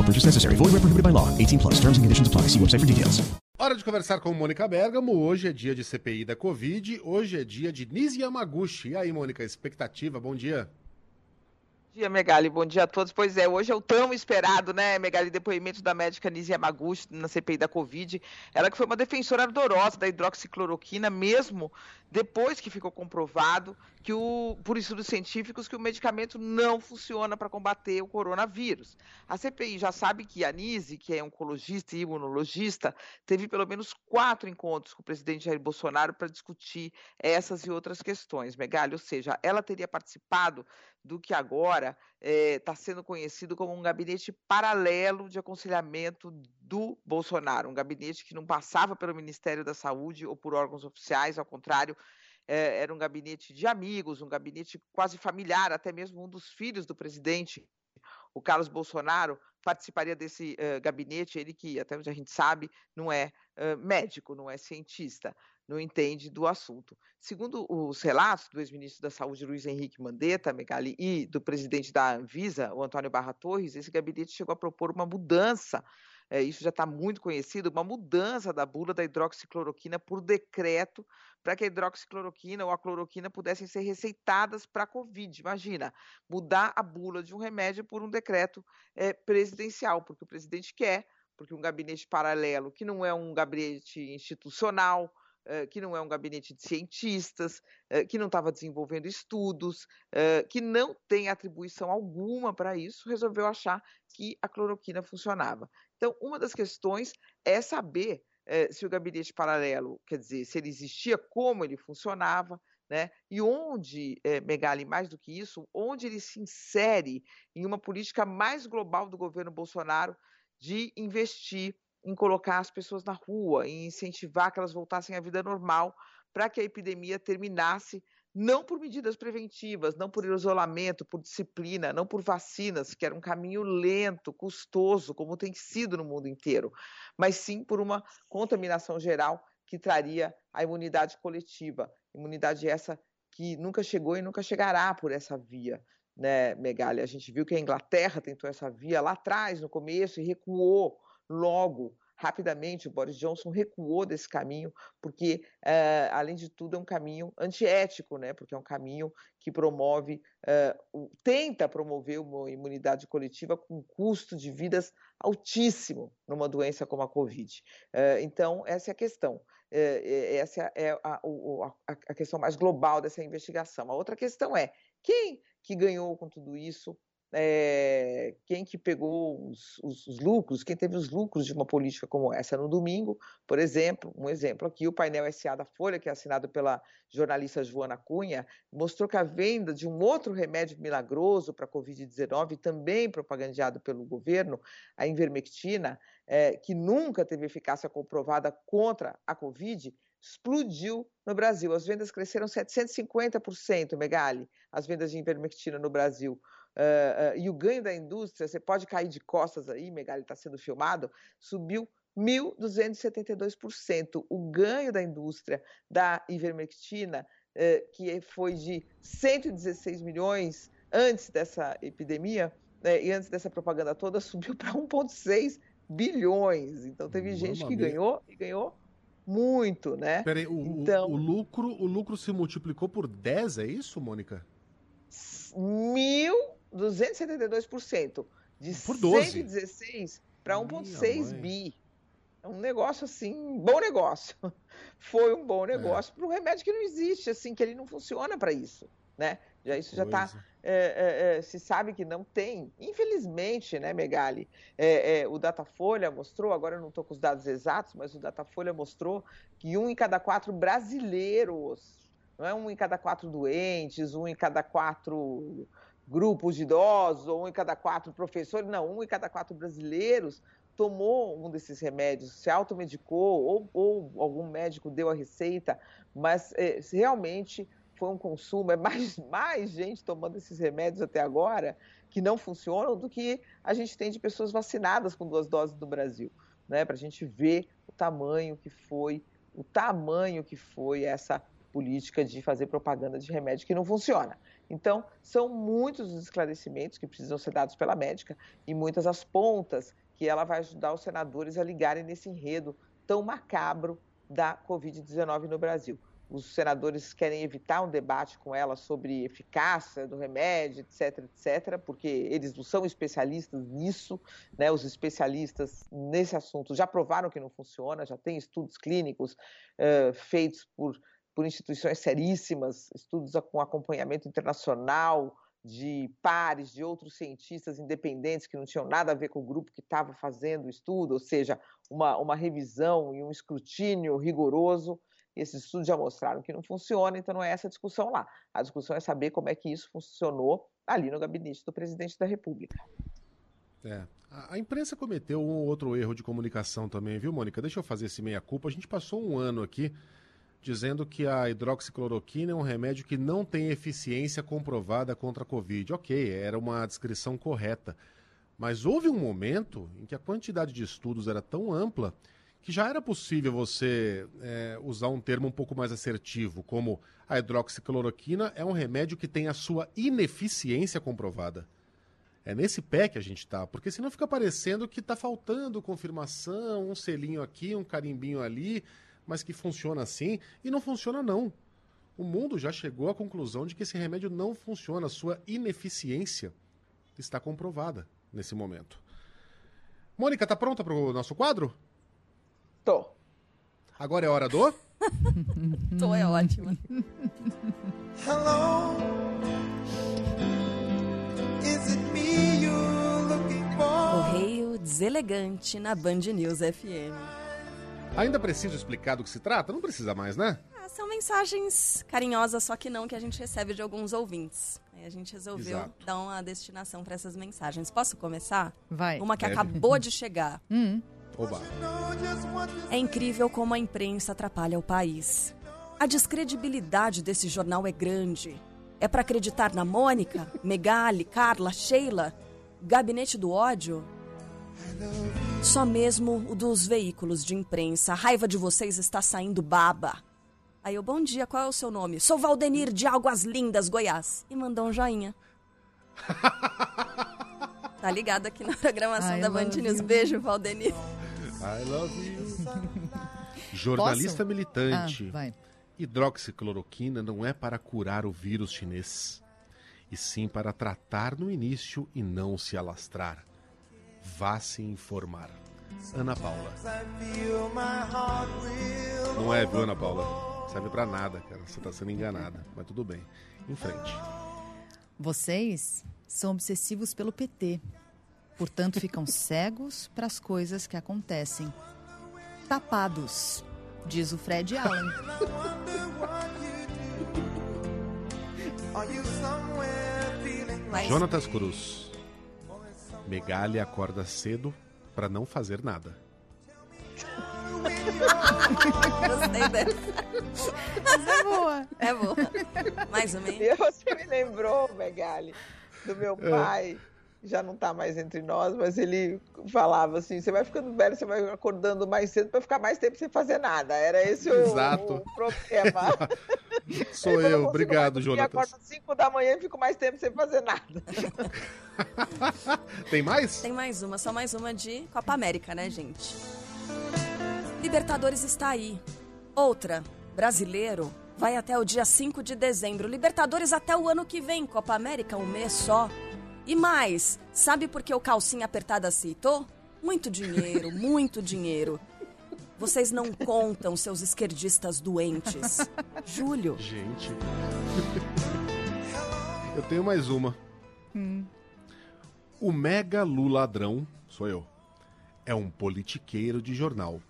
No purchase necessary. Void where prohibited by law. 18 plus. Terms and conditions apply. See website for details. Hora de conversar com Mônica Bergamo. Hoje é dia de CPI da Covid. Hoje é dia de Nisi Yamaguchi. E aí, Mônica, expectativa? Bom dia. Dia, Megali. Bom dia a todos. Pois é, hoje é o tão esperado, né, Megali, depoimento da médica Nisi Yamaguchi na CPI da Covid. Ela que foi uma defensora ardorosa da hidroxicloroquina, mesmo depois que ficou comprovado que o, por estudos científicos que o medicamento não funciona para combater o coronavírus. A CPI já sabe que a Nise, que é oncologista e imunologista, teve pelo menos quatro encontros com o presidente Jair Bolsonaro para discutir essas e outras questões, Megali, ou seja, ela teria participado do que agora está eh, sendo conhecido como um gabinete paralelo de aconselhamento do Bolsonaro, um gabinete que não passava pelo Ministério da Saúde ou por órgãos oficiais, ao contrário, eh, era um gabinete de amigos, um gabinete quase familiar, até mesmo um dos filhos do presidente, o Carlos Bolsonaro, participaria desse uh, gabinete, ele que, até onde a gente sabe, não é uh, médico, não é cientista, não entende do assunto. Segundo os relatos do ex-ministro da Saúde, Luiz Henrique Mandetta, Megali, e do presidente da Anvisa, o Antônio Barra Torres, esse gabinete chegou a propor uma mudança é, isso já está muito conhecido, uma mudança da bula da hidroxicloroquina por decreto para que a hidroxicloroquina ou a cloroquina pudessem ser receitadas para a Covid. Imagina, mudar a bula de um remédio por um decreto é, presidencial, porque o presidente quer, porque um gabinete paralelo, que não é um gabinete institucional, que não é um gabinete de cientistas, que não estava desenvolvendo estudos, que não tem atribuição alguma para isso, resolveu achar que a cloroquina funcionava. Então, uma das questões é saber se o gabinete paralelo, quer dizer, se ele existia, como ele funcionava, né? E onde, é, Megali, mais do que isso, onde ele se insere em uma política mais global do governo Bolsonaro de investir em colocar as pessoas na rua, em incentivar que elas voltassem à vida normal, para que a epidemia terminasse, não por medidas preventivas, não por isolamento, por disciplina, não por vacinas, que era um caminho lento, custoso, como tem sido no mundo inteiro, mas sim por uma contaminação geral que traria a imunidade coletiva, imunidade essa que nunca chegou e nunca chegará por essa via, né, Megali? A gente viu que a Inglaterra tentou essa via lá atrás, no começo, e recuou logo, rapidamente, o Boris Johnson recuou desse caminho, porque, uh, além de tudo, é um caminho antiético, né? porque é um caminho que promove, uh, tenta promover uma imunidade coletiva com custo de vidas altíssimo numa doença como a Covid. Uh, então, essa é a questão. essa é a, a, a questão mais global dessa investigação. A outra questão é quem que ganhou com tudo isso é, quem que pegou os, os, os, lucros, quem teve os lucros de uma política como essa no domingo, por exemplo, um exemplo aqui, o painel SA da Folha, que é assinado pela jornalista Joana Cunha, mostrou que a venda de um outro remédio milagroso para a Covid-19, também propagandeado pelo governo, a invermectina, é, que nunca teve eficácia comprovada contra a Covid, explodiu no Brasil. As vendas cresceram 750%, Megali, as vendas de invermectina no Brasil. Uh, uh, e o ganho da indústria, você pode cair de costas aí, Megali está sendo filmado, subiu 1.272%. O ganho da indústria da ivermectina, eh, que foi de 116 milhões antes dessa epidemia, né, e antes dessa propaganda toda, subiu para 1,6 bilhões. Então teve gente que ganhou e ganhou muito, né? Peraí, o, então, o, o, lucro, o lucro se multiplicou por 10, é isso, Mônica? 1.272%. De por 12. 116 para 1,6 bi. É um negócio assim, bom negócio. Foi um bom negócio é. para um remédio que não existe, assim, que ele não funciona para isso, né? Já isso já está é, é, é, se sabe que não tem. Infelizmente, né, Megali? É, é, o Datafolha mostrou, agora eu não estou com os dados exatos, mas o Datafolha mostrou que um em cada quatro brasileiros, não é um em cada quatro doentes, um em cada quatro grupos de idosos, ou um em cada quatro professores, não, um em cada quatro brasileiros tomou um desses remédios, se automedicou, ou, ou algum médico deu a receita, mas é, realmente foi um consumo, é mais, mais gente tomando esses remédios até agora que não funcionam do que a gente tem de pessoas vacinadas com duas doses no Brasil, né? Para a gente ver o tamanho que foi, o tamanho que foi essa política de fazer propaganda de remédio que não funciona. Então, são muitos os esclarecimentos que precisam ser dados pela médica e muitas as pontas que ela vai ajudar os senadores a ligarem nesse enredo tão macabro da Covid-19 no Brasil os senadores querem evitar um debate com ela sobre eficácia do remédio, etc, etc, porque eles não são especialistas nisso, né? Os especialistas nesse assunto já provaram que não funciona, já tem estudos clínicos uh, feitos por, por instituições seríssimas, estudos com acompanhamento internacional de pares, de outros cientistas independentes que não tinham nada a ver com o grupo que estava fazendo o estudo, ou seja, uma, uma revisão e um escrutínio rigoroso esses estudos já mostraram que não funciona, então não é essa a discussão lá. A discussão é saber como é que isso funcionou ali no gabinete do presidente da República. É. A, imprensa cometeu um outro erro de comunicação também, viu, Mônica? Deixa eu fazer esse meia-culpa. A gente passou um ano aqui dizendo que a hidroxicloroquina é um remédio que não tem eficiência comprovada contra a Covid. Ok, era uma descrição correta. Mas houve um momento em que a quantidade de estudos era tão ampla que já era possível você é, usar um termo um pouco mais assertivo, como a hidroxicloroquina é um remédio que tem a sua ineficiência comprovada. É nesse pé que a gente está, porque senão fica parecendo que está faltando confirmação, um selinho aqui, um carimbinho ali, mas que funciona assim, e não funciona não. O mundo já chegou à conclusão de que esse remédio não funciona, a sua ineficiência está comprovada nesse momento. Mônica, tá pronta para o nosso quadro? Tô. Agora é hora do? Tô é ótima. Hello. Is it me you're looking for? Correio deselegante na Band News FM. Ainda preciso explicar do que se trata? Não precisa mais, né? Ah, são mensagens carinhosas, só que não que a gente recebe de alguns ouvintes. Aí a gente resolveu Exato. dar uma destinação para essas mensagens. Posso começar? Vai. Uma que Deve. acabou de chegar. Hum. Oba. É incrível como a imprensa atrapalha o país. A descredibilidade desse jornal é grande. É para acreditar na Mônica, Megali, Carla, Sheila, Gabinete do Ódio? Só mesmo o dos veículos de imprensa. A raiva de vocês está saindo baba. Aí eu, bom dia, qual é o seu nome? Sou Valdenir de Águas Lindas, Goiás. E mandou um joinha. tá ligado aqui na programação I da Band News. Beijo, Valdenir. I love you. Jornalista Posso? militante. Ah, Hidroxicloroquina não é para curar o vírus chinês, e sim para tratar no início e não se alastrar. Vá se informar. Ana Paula. Não é, viu, Ana Paula? Serve para nada, cara. Você está sendo enganada. Mas tudo bem. Em frente. Vocês são obsessivos pelo PT. Portanto, ficam cegos para as coisas que acontecem. Tapados, diz o Fred Allen. Jonatas Cruz. Megali acorda cedo para não fazer nada. Gostei dessa. Mas é boa. É boa. Mais ou menos. Você me lembrou, Megali, do meu é. pai já não está mais entre nós, mas ele falava assim: você vai ficando velho, você vai acordando mais cedo para ficar mais tempo sem fazer nada. Era esse o, Exato. o problema. Sou eu, obrigado, Eu Jonatas. acordo às 5 da manhã e fico mais tempo sem fazer nada. Tem mais? Tem mais uma, só mais uma de Copa América, né, gente? Libertadores está aí. Outra, brasileiro, vai até o dia 5 de dezembro. Libertadores até o ano que vem. Copa América, um mês só. E mais, sabe por que o calcinha apertada aceitou? Muito dinheiro, muito dinheiro. Vocês não contam, seus esquerdistas doentes. Júlio. Gente. eu tenho mais uma. O mega Lu ladrão, sou eu, é um politiqueiro de jornal.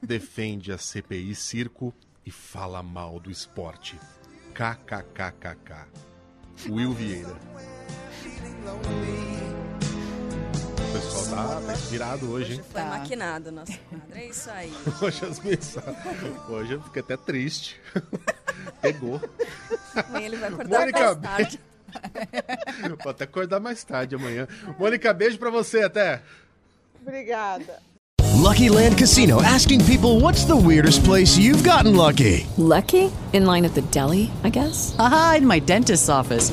Defende a CPI circo e fala mal do esporte. KKKKK. Will Vieira. O pessoal tá, tá inspirado hoje, hein? Foi maquinado nosso quadro. É isso aí. Hoje as mensagens. Hoje eu fiquei até triste. Pegou. Amanhã ele vai acordar Mônica, mais tarde. Vou até acordar mais tarde amanhã. Mônica, beijo pra você até. Obrigada. Lucky Land Casino asking people what's the weirdest place you've gotten lucky? Lucky? In line at the deli, I guess? Aha, in my dentist's office.